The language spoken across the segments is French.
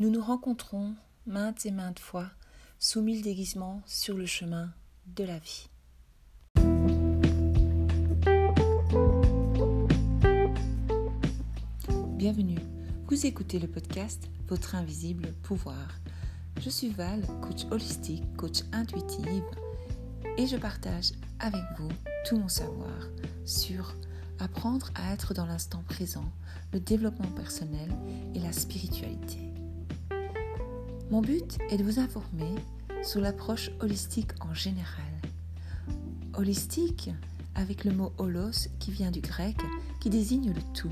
Nous nous rencontrons maintes et maintes fois sous mille déguisements sur le chemin de la vie. Bienvenue, vous écoutez le podcast Votre invisible pouvoir. Je suis Val, coach holistique, coach intuitive, et je partage avec vous tout mon savoir sur apprendre à être dans l'instant présent, le développement personnel et la spiritualité. Mon but est de vous informer sur l'approche holistique en général. Holistique avec le mot holos qui vient du grec qui désigne le tout.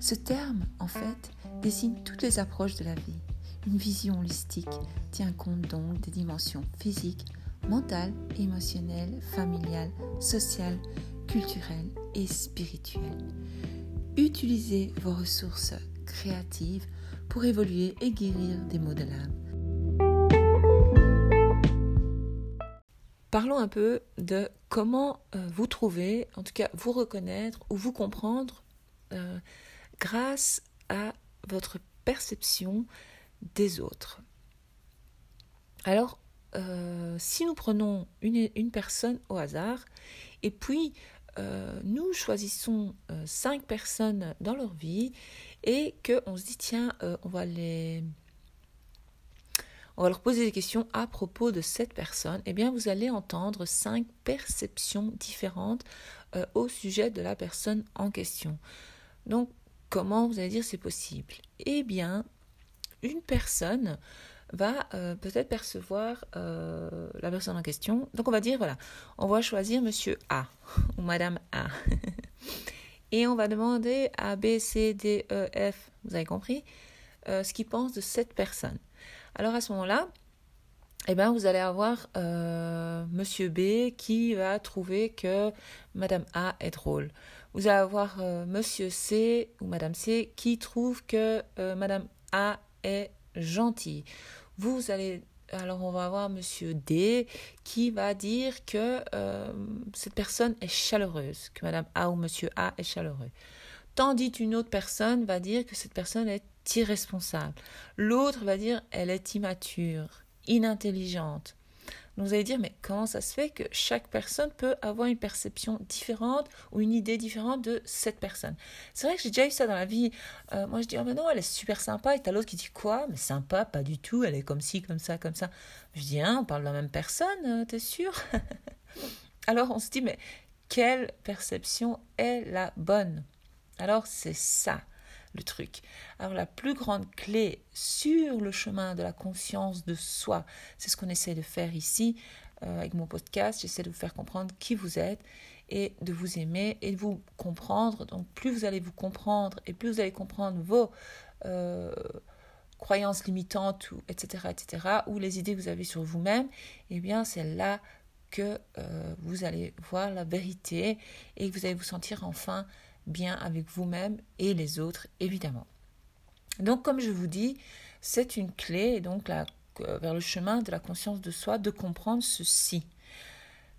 Ce terme, en fait, désigne toutes les approches de la vie. Une vision holistique tient compte donc des dimensions physiques, mentales, émotionnelles, familiales, sociales, culturelles et spirituelles. Utilisez vos ressources créatives pour évoluer et guérir des maux de l'âme. Parlons un peu de comment euh, vous trouver, en tout cas vous reconnaître ou vous comprendre euh, grâce à votre perception des autres. Alors, euh, si nous prenons une, une, personne au hasard et puis nous choisissons cinq personnes dans leur vie et qu'on se dit tiens, on va les on va leur poser des questions à propos de cette personne, eh bien vous allez entendre cinq perceptions différentes euh, au sujet de la personne en question. Donc comment vous allez dire c'est possible? Eh bien, une personne va euh, peut-être percevoir euh, la personne en question. Donc on va dire voilà, on va choisir monsieur A ou madame A. Et on va demander à B, C, D, E, F, vous avez compris, ce qu'ils pensent de cette personne. Alors à ce moment-là, eh ben, vous allez avoir euh, Monsieur B qui va trouver que Madame A est drôle. Vous allez avoir euh, Monsieur C ou Madame C qui trouve que euh, Madame A est gentille. Vous allez alors on va avoir Monsieur D qui va dire que cette personne est chaleureuse, que Madame A ou Monsieur A est chaleureux. Tandis qu'une autre personne va dire que cette personne est irresponsable. L'autre va dire elle est immature, inintelligente. Donc vous allez dire, mais comment ça se fait que chaque personne peut avoir une perception différente ou une idée différente de cette personne? C'est vrai que j'ai déjà eu ça dans la vie. Euh, moi je dis, oh mais non, elle est super sympa. Et t'as l'autre qui dit, quoi? Mais sympa, pas du tout, elle est comme ci, comme ça, comme ça. Je dis, hein, on parle de la même personne, euh, t'es sûr Alors on se dit, mais quelle perception est la bonne? Alors c'est ça le truc. Alors la plus grande clé sur le chemin de la conscience de soi, c'est ce qu'on essaie de faire ici euh, avec mon podcast. J'essaie de vous faire comprendre qui vous êtes et de vous aimer et de vous comprendre. Donc plus vous allez vous comprendre et plus vous allez comprendre vos euh, croyances limitantes, ou, etc., etc., ou les idées que vous avez sur vous-même, eh bien c'est là que euh, vous allez voir la vérité et que vous allez vous sentir enfin bien avec vous-même et les autres, évidemment. Donc, comme je vous dis, c'est une clé donc vers le chemin de la conscience de soi de comprendre ceci.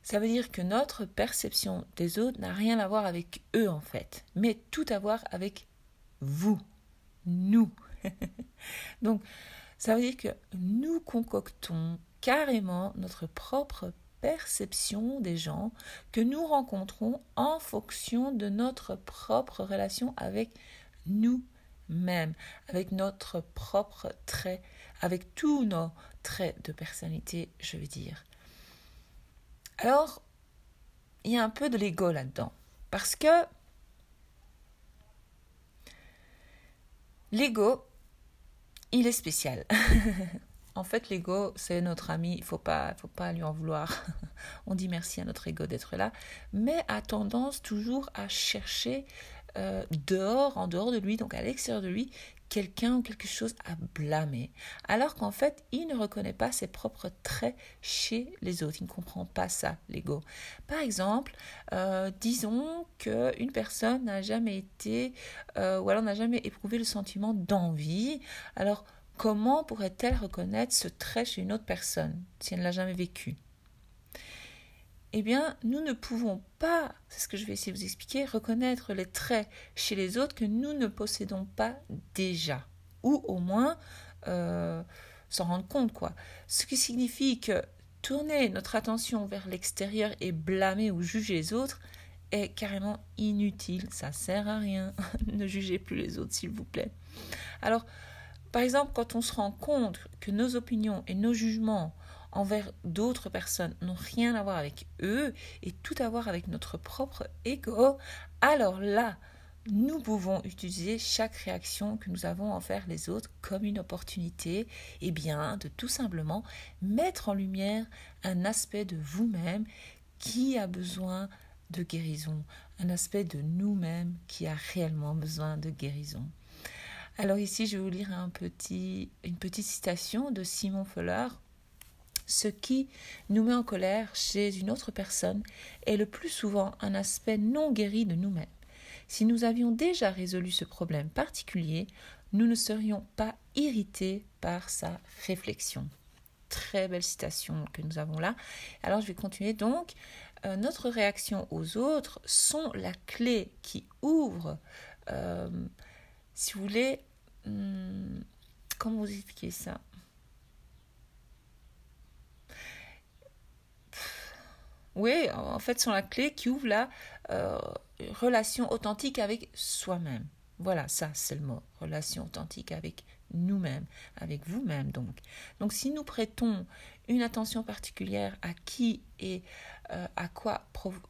Ça veut dire que notre perception des autres n'a rien à voir avec eux en fait, mais tout à voir avec vous, nous. donc, ça veut dire que nous concoctons carrément notre propre perception des gens que nous rencontrons en fonction de notre propre relation avec nous-mêmes, avec notre propre trait, avec tous nos traits de personnalité, je veux dire. Alors, il y a un peu de l'ego là-dedans, parce que l'ego, il est spécial. En fait, l'ego, c'est notre ami, il faut pas, faut pas lui en vouloir. On dit merci à notre ego d'être là, mais a tendance toujours à chercher euh, dehors, en dehors de lui, donc à l'extérieur de lui, quelqu'un ou quelque chose à blâmer. Alors qu'en fait, il ne reconnaît pas ses propres traits chez les autres. Il ne comprend pas ça, l'ego. Par exemple, euh, disons qu'une personne n'a jamais été, euh, ou alors n'a jamais éprouvé le sentiment d'envie. Alors, Comment pourrait-elle reconnaître ce trait chez une autre personne si elle ne l'a jamais vécu? Eh bien, nous ne pouvons pas, c'est ce que je vais essayer de vous expliquer, reconnaître les traits chez les autres que nous ne possédons pas déjà ou au moins s'en rendre compte, quoi. Ce qui signifie que tourner notre attention vers l'extérieur et blâmer ou juger les autres est carrément inutile. Ça sert à rien. ne jugez plus les autres, s'il vous plaît. Alors, par exemple, quand on se rend compte que nos opinions et nos jugements envers d'autres personnes n'ont rien à voir avec eux et tout à voir avec notre propre ego, alors là, nous pouvons utiliser chaque réaction que nous avons envers les autres comme une opportunité et eh bien de tout simplement mettre en lumière un aspect de vous-même qui a besoin de guérison, un aspect de nous-mêmes qui a réellement besoin de guérison. Alors ici, je vais vous lire une petite citation de Simon Fuller. Ce qui nous met en colère chez une autre personne est le plus souvent un aspect non guéri de nous-mêmes. Si nous avions déjà résolu ce problème particulier, nous ne serions pas irrités par sa réflexion. Très belle citation que nous avons là. Alors je vais continuer donc. Euh, notre réaction aux autres sont la clé qui ouvre, euh, si vous voulez, hmm, comment vous expliquer ça? Oui, en fait, sont la clé qui ouvre la euh, relation authentique avec soi-même. Voilà, ça, c'est le mot. Relation authentique avec nous-mêmes, avec vous-même, donc. Donc, si nous prêtons une attention particulière à qui et euh, à quoi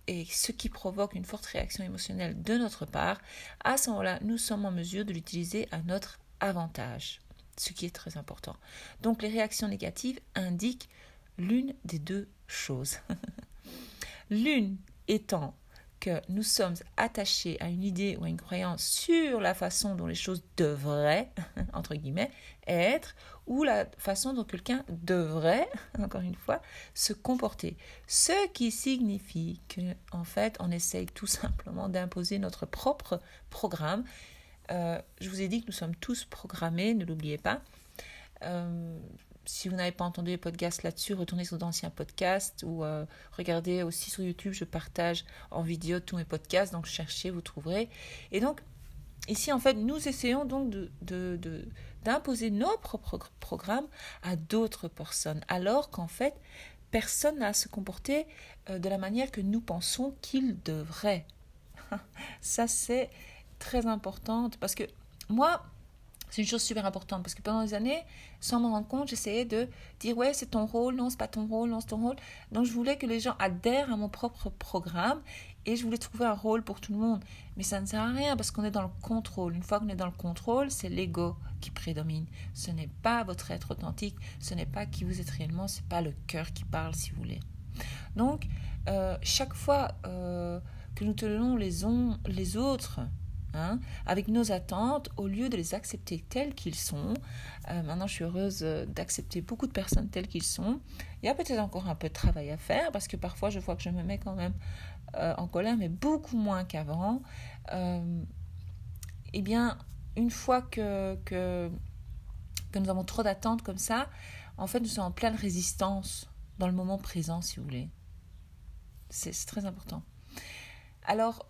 et ce qui provoque une forte réaction émotionnelle de notre part, à ce moment-là, nous sommes en mesure de l'utiliser à notre avantage, ce qui est très important. Donc, les réactions négatives indiquent l'une des deux choses. L'une étant que nous sommes attachés à une idée ou à une croyance sur la façon dont les choses devraient, entre guillemets, être, ou la façon dont quelqu'un devrait, encore une fois, se comporter. Ce qui signifie que, en fait, on essaye tout simplement d'imposer notre propre programme. Euh, je vous ai dit que nous sommes tous programmés, ne l'oubliez pas. Euh, si vous n'avez pas entendu les podcasts là-dessus, retournez sur d'anciens podcasts ou euh, regardez aussi sur YouTube, je partage en vidéo tous mes podcasts, donc cherchez, vous trouverez. Et donc, ici, en fait, nous essayons donc de, d'imposer nos propres programmes à d'autres personnes, alors qu'en fait, personne n'a à se comporter euh, de la manière que nous pensons qu'il devrait. Ça, c'est très important parce que moi, c'est une chose super importante parce que pendant des années, sans m'en rendre compte, j'essayais de dire ouais, c'est ton rôle, non, c'est pas ton rôle, non, c'est ton rôle. Donc je voulais que les gens adhèrent à mon propre programme et je voulais trouver un rôle pour tout le monde. Mais ça ne sert à rien parce qu'on est dans le contrôle. Une fois qu'on est dans le contrôle, c'est l'ego qui prédomine. Ce n'est pas votre être authentique, ce n'est pas qui vous êtes réellement, c'est pas le cœur qui parle si vous voulez. Donc, euh, chaque fois euh, que nous tenons les, les autres Hein, avec nos attentes, au lieu de les accepter tels qu'ils sont. Euh, maintenant, je suis heureuse euh, d'accepter beaucoup de personnes telles qu'ils sont. Il y a peut-être encore un peu de travail à faire parce que parfois, je vois que je me mets quand même euh, en colère, mais beaucoup moins qu'avant. eh bien, une fois que, que, que nous avons trop d'attentes comme ça, en fait, nous sommes en pleine résistance dans le moment présent, si vous voulez. C'est très important. Alors,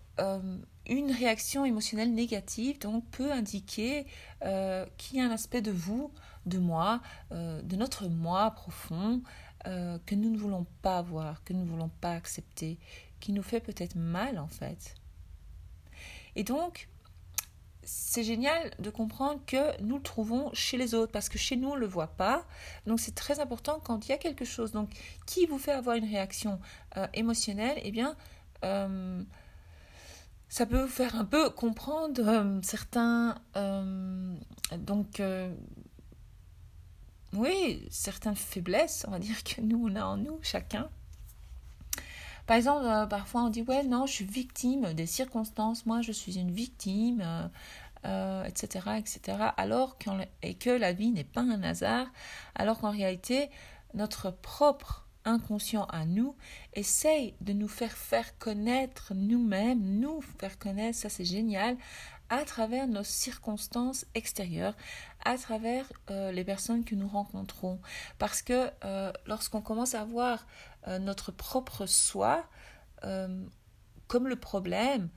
une réaction émotionnelle négative donc peut indiquer euh, qu'il y a un aspect de vous, de moi, euh, de notre moi profond que nous ne voulons pas voir, que nous ne voulons pas accepter, qui nous fait peut-être mal en fait. Et donc, c'est génial de comprendre que nous le trouvons chez les autres parce que chez nous on ne le voit pas. Donc c'est très important quand il y a quelque chose donc qui vous fait avoir une réaction émotionnelle, eh bien ça peut vous faire un peu comprendre euh, certains euh, donc euh, oui certaines faiblesses on va dire que nous on a en nous chacun. Par exemple parfois on dit ouais non je suis victime des circonstances. Moi je suis une victime etc etc alors et que la vie n'est pas un hasard. Alors qu'en réalité notre propre inconscient à nous, essaye de nous faire faire connaître nous-mêmes, nous faire connaître, ça c'est génial, à travers nos circonstances extérieures, à travers euh, les personnes que nous rencontrons. Parce que euh, lorsqu'on commence à voir euh, notre propre soi comme le problème,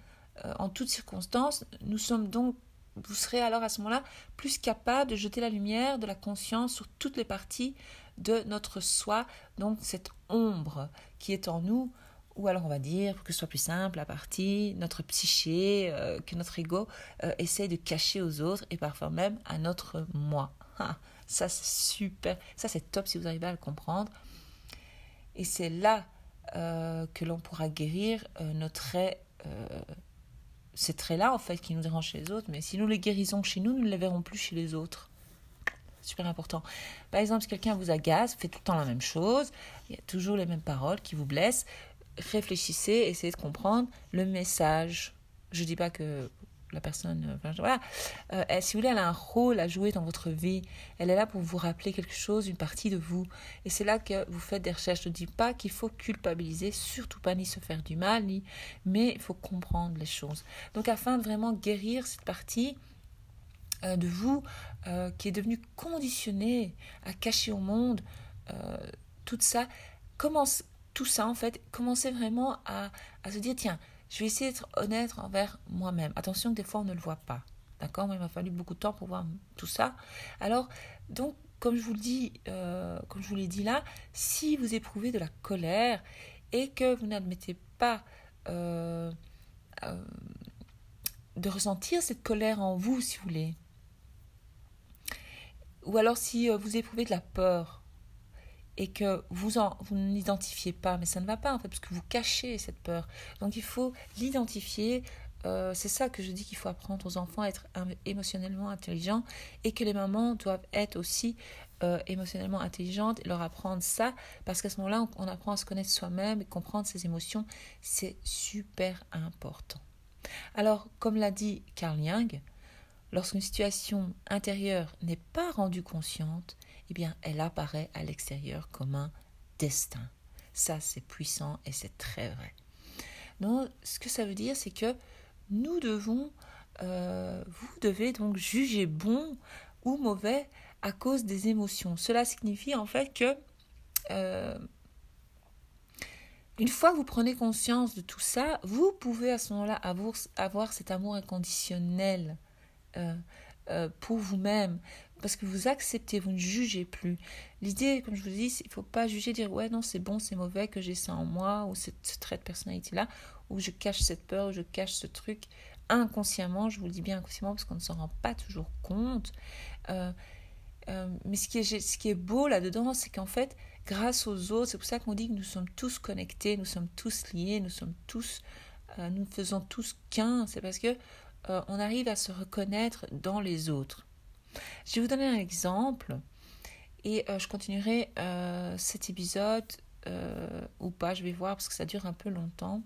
en toutes circonstances, nous sommes donc vous serez alors à ce moment-là plus capable de jeter la lumière de la conscience sur toutes les parties de notre soi, donc cette ombre qui est en nous, ou alors on va dire, pour que ce soit plus simple, la partie, notre psyché, euh, que notre ego euh, essaie de cacher aux autres et parfois même à notre moi. Ah, ça c'est super, ça c'est top si vous arrivez à le comprendre. Et c'est là euh, que l'on pourra guérir nos traits, ces traits-là en fait qui nous dérangent chez les autres, mais si nous les guérissons chez nous, nous ne les verrons plus chez les autres super important. Par exemple, si quelqu'un vous agace, fait tout le temps la même chose, il y a toujours les mêmes paroles qui vous blessent, réfléchissez, essayez de comprendre le message. Je ne dis pas que la personne, voilà, euh, si vous voulez, elle a un rôle à jouer dans votre vie. Elle est là pour vous rappeler quelque chose, une partie de vous. Et c'est là que vous faites des recherches. Je ne dis pas qu'il faut culpabiliser, surtout pas ni se faire du mal, ni, mais il faut comprendre les choses. Donc, afin de vraiment guérir cette partie euh, de vous euh, qui est devenue conditionnée à cacher au monde tout ça, commence tout ça, en fait, commencer vraiment à, à se dire, tiens, je vais essayer d'être honnête envers moi-même. Attention que des fois, on ne le voit pas. D'accord? Moi, il m'a fallu beaucoup de temps pour voir tout ça. Alors, donc, comme je vous le dis, euh, comme je vous l'ai dit là, si vous éprouvez de la colère et que vous n'admettez pas euh, euh, de ressentir cette colère en vous, si vous voulez, ou alors si vous éprouvez de la peur, et que vous, en, vous ne l'identifiez pas, mais ça ne va pas en fait, parce que vous cachez cette peur. Donc il faut l'identifier. Euh, c'est ça que je dis qu'il faut apprendre aux enfants à être émotionnellement intelligents et que les mamans doivent être aussi euh, émotionnellement intelligentes et leur apprendre ça parce qu'à ce moment-là, on, on apprend à se connaître soi-même et comprendre ses émotions. C'est super important. Alors, comme l'a dit Carl Jung, lorsqu'une situation intérieure n'est pas rendue consciente, eh bien, elle apparaît à l'extérieur comme un destin. Ça, c'est puissant et c'est très vrai. Donc, ce que ça veut dire, c'est que nous devons, euh, vous devez donc juger bon ou mauvais à cause des émotions. Cela signifie en fait que euh, une fois que vous prenez conscience de tout ça, vous pouvez à ce moment-là avoir, avoir, cet amour inconditionnel euh, pour vous-même parce que vous acceptez, vous ne jugez plus. L'idée, comme je vous dis, il ne faut pas juger, dire ouais, non, c'est bon, c'est mauvais que j'ai ça en moi, ou cette, ce trait de personnalité-là, ou je cache cette peur, ou je cache ce truc inconsciemment, je vous le dis bien inconsciemment, parce qu'on ne s'en rend pas toujours compte. Euh, euh, mais ce qui est, ce qui est beau là-dedans, c'est qu'en fait, grâce aux autres, c'est pour ça qu'on dit que nous sommes tous connectés, nous sommes tous liés, nous sommes tous, euh, nous faisons tous qu'un. C'est parce que on arrive à se reconnaître dans les autres. Je vais vous donner un exemple et euh, je continuerai euh, cet épisode euh, ou pas, je vais voir parce que ça dure un peu longtemps.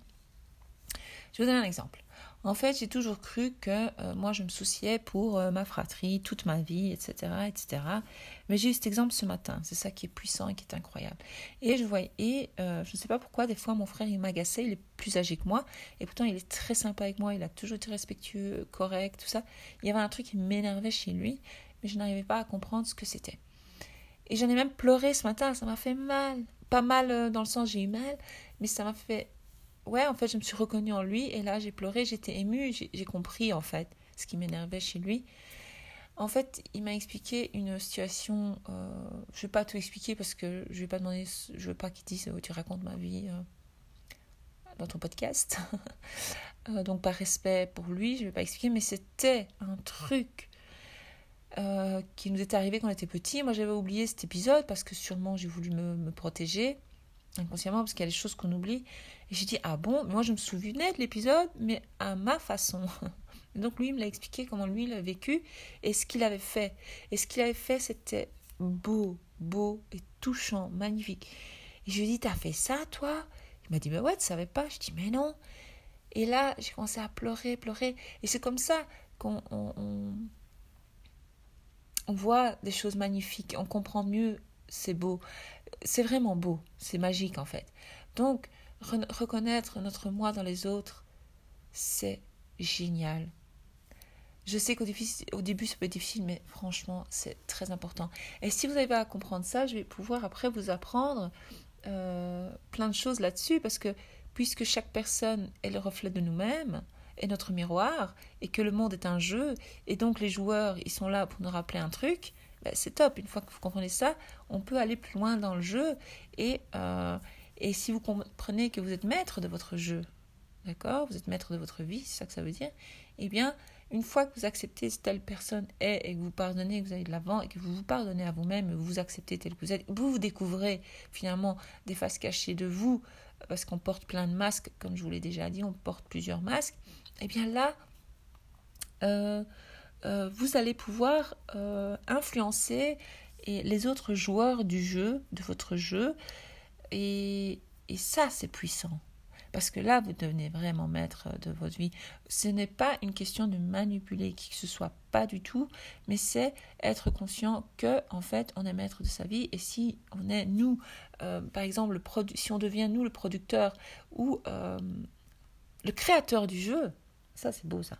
Je vais vous donner un exemple. En fait, j'ai toujours cru que moi, je me souciais pour ma fratrie toute ma vie, etc., etc. Mais j'ai eu cet exemple ce matin. C'est ça qui est puissant et qui est incroyable. Et je voyais, et je ne sais pas pourquoi, des fois, mon frère, il m'agaçait. Il est plus âgé que moi, et pourtant, il est très sympa avec moi. Il a toujours été respectueux, correct, tout ça. Il y avait un truc qui m'énervait chez lui mais je n'arrivais pas à comprendre ce que c'était. Et j'en ai même pleuré ce matin, ça m'a fait mal. Pas mal euh, dans le sens j'ai eu mal, mais ça m'a fait... Ouais, en fait, je me suis reconnue en lui, et là, j'ai pleuré, j'étais émue, j'ai compris, en fait, ce qui m'énervait chez lui. En fait, il m'a expliqué une situation. Euh, je ne vais pas tout expliquer parce que je ne vais pas demander. Je veux pas qu'il dise oh, tu racontes ma vie euh, dans ton podcast. donc par respect pour lui, je ne vais pas expliquer. Mais c'était un truc euh, qui nous est arrivé quand on était petit. Moi, j'avais oublié cet épisode parce que sûrement j'ai voulu me, protéger inconsciemment parce qu'il y a des choses qu'on oublie. Et j'ai dit ah bon, moi je me souvenais de l'épisode, mais à ma façon. donc lui, il me l'a expliqué comment lui l'a vécu et ce qu'il avait fait. Et ce qu'il avait fait, c'était beau, beau et touchant, magnifique. Et je lui ai dit t'as fait ça toi? Il m'a dit mais ouais, tu savais pas. Je dis mais non. Et là, j'ai commencé à pleurer, pleurer. Et c'est comme ça qu'on on voit des choses magnifiques, on comprend mieux, c'est beau. C'est vraiment beau, c'est magique en fait. Donc, reconnaître notre moi dans les autres, c'est génial. Je sais qu'au au début, ça peut être difficile, mais franchement, c'est très important. Et si vous n'arrivez à comprendre ça, je vais pouvoir après vous apprendre euh, plein de choses là-dessus, parce que puisque chaque personne est le reflet de nous-mêmes, est notre miroir et que le monde est un jeu et donc les joueurs ils sont là pour nous rappeler un truc, ben, c'est top. Une fois que vous comprenez ça, on peut aller plus loin dans le jeu et, euh, et si vous comprenez que vous êtes maître de votre jeu, d'accord, vous êtes maître de votre vie, c'est ça que ça veut dire, eh bien une fois que vous acceptez ce telle personne est et que vous pardonnez, que vous allez de l'avant et que vous vous pardonnez à vous-même vous acceptez tel que vous êtes, vous vous découvrez finalement des faces cachées de vous parce qu'on porte plein de masques, comme je vous l'ai déjà dit, on porte plusieurs masques. Et eh bien là, euh, euh, vous allez pouvoir euh, influencer les autres joueurs du jeu, de votre jeu, et ça c'est puissant. Parce que là, vous devenez vraiment maître de votre vie. Ce n'est pas une question de manipuler qui que ce soit, pas du tout, mais c'est être conscient que, en fait, on est maître de sa vie. Et si on est, nous, euh, par exemple, le si on devient, nous, le producteur ou le créateur du jeu, ça c'est beau ça.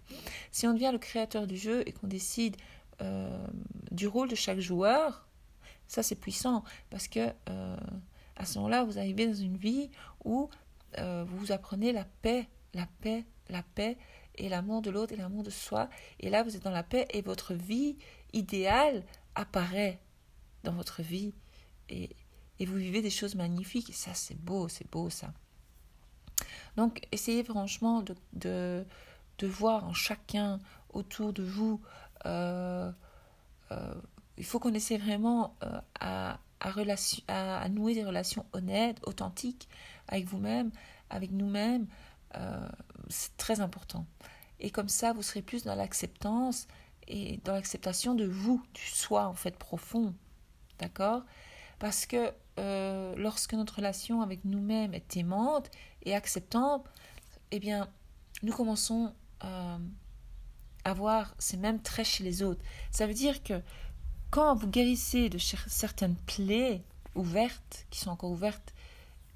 Si on devient le créateur du jeu et qu'on décide euh, du rôle de chaque joueur, ça c'est puissant parce que à ce moment-là, vous arrivez dans une vie où euh, vous apprenez la paix, la paix, la paix, et l'amour de l'autre et l'amour de soi. Et là, vous êtes dans la paix et votre vie idéale apparaît dans votre vie. Et, vous vivez des choses magnifiques. Ça, c'est beau, c'est beau ça. Donc, essayez franchement de, de voir en chacun autour de vous. Euh, euh, il faut qu'on essaie vraiment à, à, à, nouer des relations honnêtes, authentiques avec vous-même, avec nous-mêmes. Euh, c'est très important. Et comme ça, vous serez plus dans l'acceptance et dans l'acceptation de vous, du soi en fait profond. D'accord? Parce que euh, lorsque notre relation avec nous-mêmes est aimante et acceptante, eh bien, nous commençons euh, à voir ces mêmes traits chez les autres. Ça veut dire que quand vous guérissez de certaines plaies ouvertes, qui sont encore ouvertes,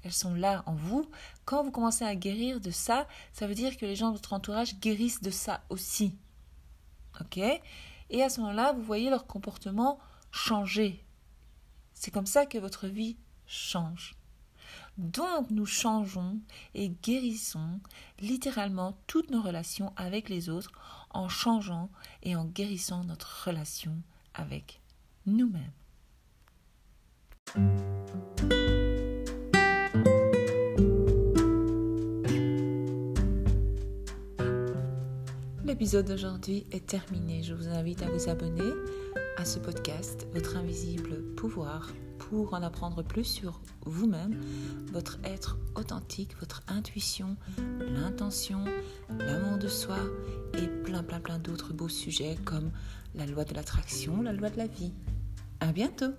elles sont là en vous, quand vous commencez à guérir de ça, ça veut dire que les gens de votre entourage guérissent de ça aussi. Ok? Et à ce moment-là, vous voyez leur comportement changer. C'est comme ça que votre vie change. Donc nous changeons et guérissons littéralement toutes nos relations avec les autres en changeant et en guérissant notre relation avec nous-mêmes. L'épisode d'aujourd'hui est terminé. Je vous invite à vous abonner à ce podcast, Votre invisible pouvoir, pour en apprendre plus sur vous-même, votre être authentique, votre intuition, l'intention, l'amour de soi et plein plein plein d'autres beaux sujets comme la loi de l'attraction, la loi de la vie. À bientôt!